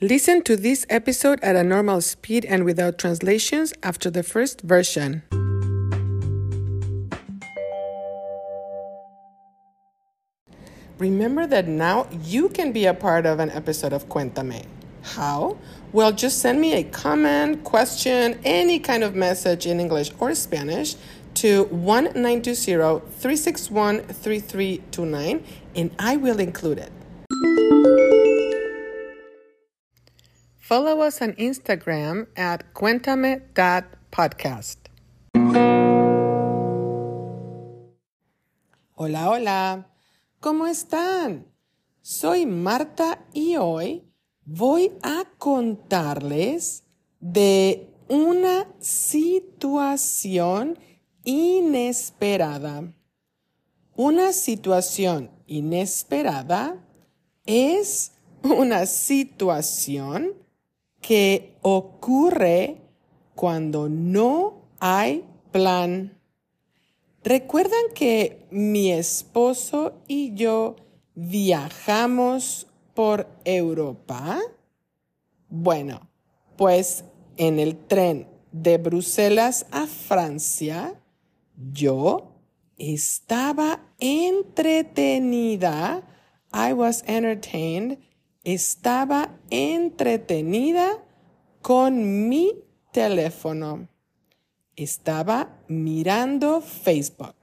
Listen to this episode at a normal speed and without translations after the first version. Remember that now you can be a part of an episode of Cuéntame. How? Well, just send me a comment, question, any kind of message in English or Spanish to 1920-361-3329 and I will include it. Follow us Instagram at cuéntame.podcast. Hola, hola. ¿Cómo están? Soy Marta y hoy voy a contarles de una situación inesperada. Una situación inesperada es una situación que ocurre cuando no hay plan. ¿Recuerdan que mi esposo y yo viajamos por Europa? Bueno, pues en el tren de Bruselas a Francia, yo estaba entretenida. I was entertained. Estaba entretenida con mi teléfono. Estaba mirando Facebook.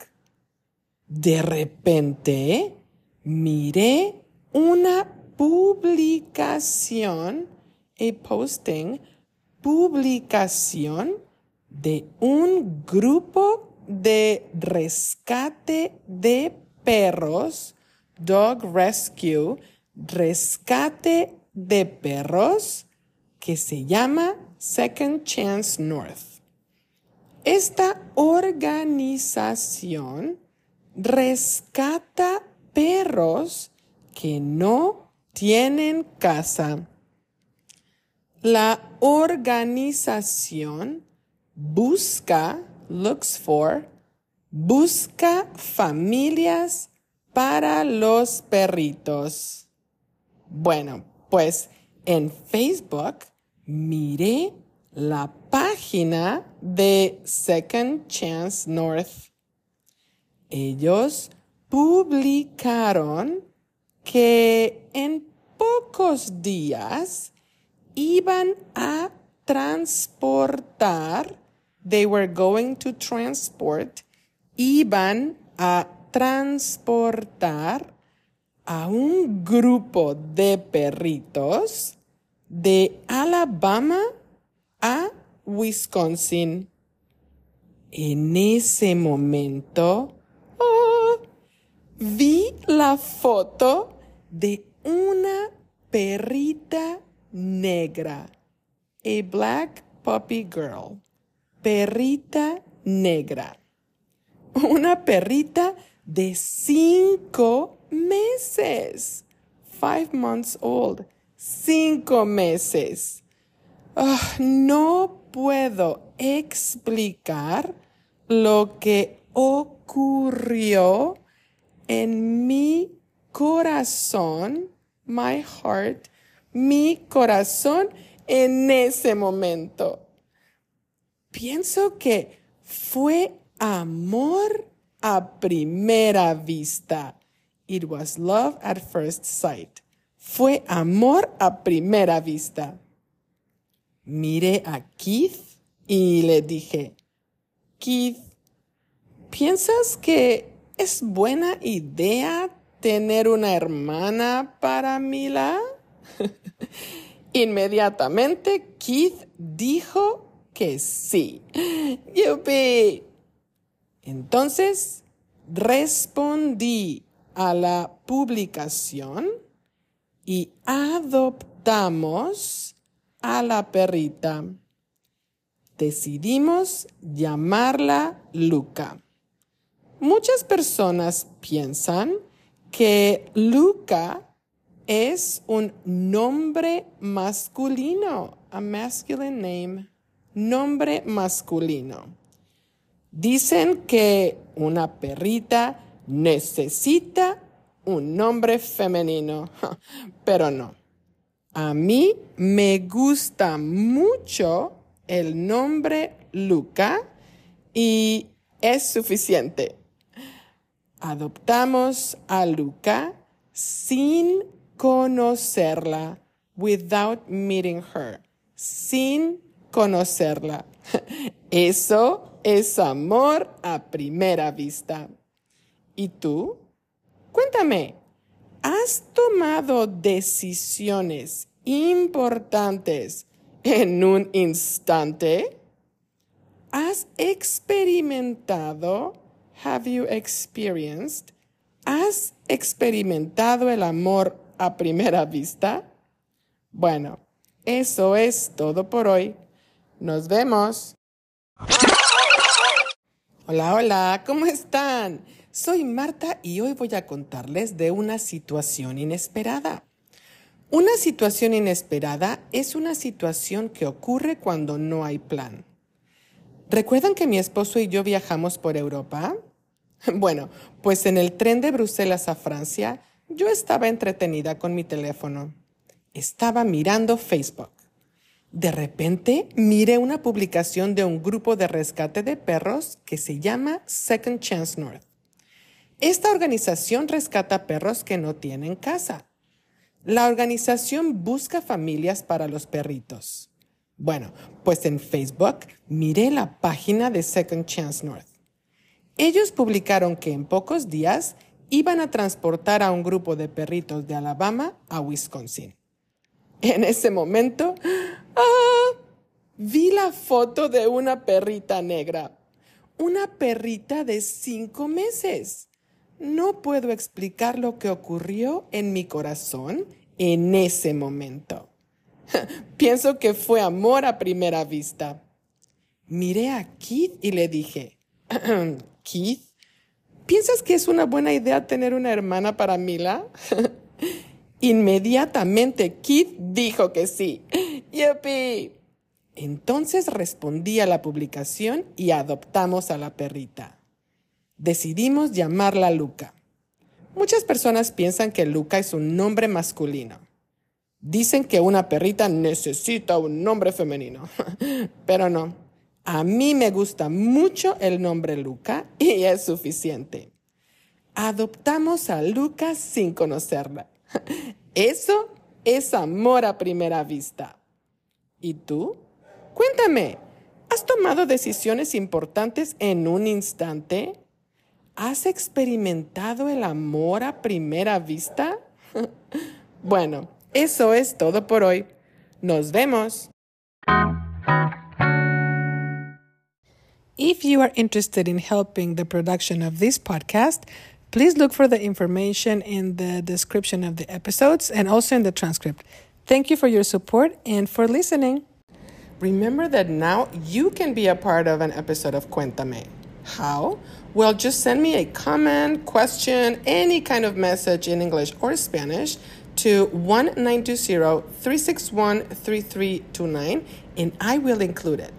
De repente miré una publicación, a posting, publicación de un grupo de rescate de perros, dog rescue, rescate de perros, que se llama Second Chance North. Esta organización rescata perros que no tienen casa. La organización busca looks for, busca familias para los perritos. Bueno, pues en Facebook miré la página de Second Chance North. Ellos publicaron que en pocos días iban a transportar they were going to transport, iban a transportar a un grupo de perritos de Alabama a Wisconsin. En ese momento, oh, vi la foto de una perrita negra, a black puppy girl perrita negra. Una perrita de cinco meses. Five months old. Cinco meses. Ah, no puedo explicar lo que ocurrió en mi corazón, my heart, mi corazón en ese momento pienso que fue amor a primera vista. It was love at first sight. Fue amor a primera vista. Miré a Keith y le dije, Keith, ¿piensas que es buena idea tener una hermana para Mila? Inmediatamente Keith dijo que sí. ¡Yupi! Entonces, respondí a la publicación y adoptamos a la perrita. Decidimos llamarla Luca. Muchas personas piensan que Luca es un nombre masculino, a masculine name nombre masculino. Dicen que una perrita necesita un nombre femenino, pero no. A mí me gusta mucho el nombre Luca y es suficiente. Adoptamos a Luca sin conocerla, without meeting her, sin conocerla. Eso es amor a primera vista. ¿Y tú? Cuéntame, ¿has tomado decisiones importantes en un instante? ¿Has experimentado? Have you experienced? ¿Has experimentado el amor a primera vista? Bueno, eso es todo por hoy. Nos vemos. Hola, hola, ¿cómo están? Soy Marta y hoy voy a contarles de una situación inesperada. Una situación inesperada es una situación que ocurre cuando no hay plan. ¿Recuerdan que mi esposo y yo viajamos por Europa? Bueno, pues en el tren de Bruselas a Francia, yo estaba entretenida con mi teléfono. Estaba mirando Facebook. De repente miré una publicación de un grupo de rescate de perros que se llama Second Chance North. Esta organización rescata perros que no tienen casa. La organización busca familias para los perritos. Bueno, pues en Facebook miré la página de Second Chance North. Ellos publicaron que en pocos días iban a transportar a un grupo de perritos de Alabama a Wisconsin. En ese momento, ¡ah! vi la foto de una perrita negra. Una perrita de cinco meses. No puedo explicar lo que ocurrió en mi corazón en ese momento. Pienso que fue amor a primera vista. Miré a Keith y le dije, Keith, ¿piensas que es una buena idea tener una hermana para Mila? Inmediatamente Keith dijo que sí. ¡Yupi! Entonces respondí a la publicación y adoptamos a la perrita. Decidimos llamarla Luca. Muchas personas piensan que Luca es un nombre masculino. Dicen que una perrita necesita un nombre femenino, pero no. A mí me gusta mucho el nombre Luca y es suficiente. Adoptamos a Luca sin conocerla. Eso es amor a primera vista. ¿Y tú? Cuéntame, ¿has tomado decisiones importantes en un instante? ¿Has experimentado el amor a primera vista? bueno, eso es todo por hoy. Nos vemos. If you are interested in helping the production of this podcast, please look for the information in the description of the episodes and also in the transcript. Thank you for your support and for listening. Remember that now you can be a part of an episode of Cuéntame. How? Well, just send me a comment, question, any kind of message in English or Spanish to 1920 361 3329 and I will include it.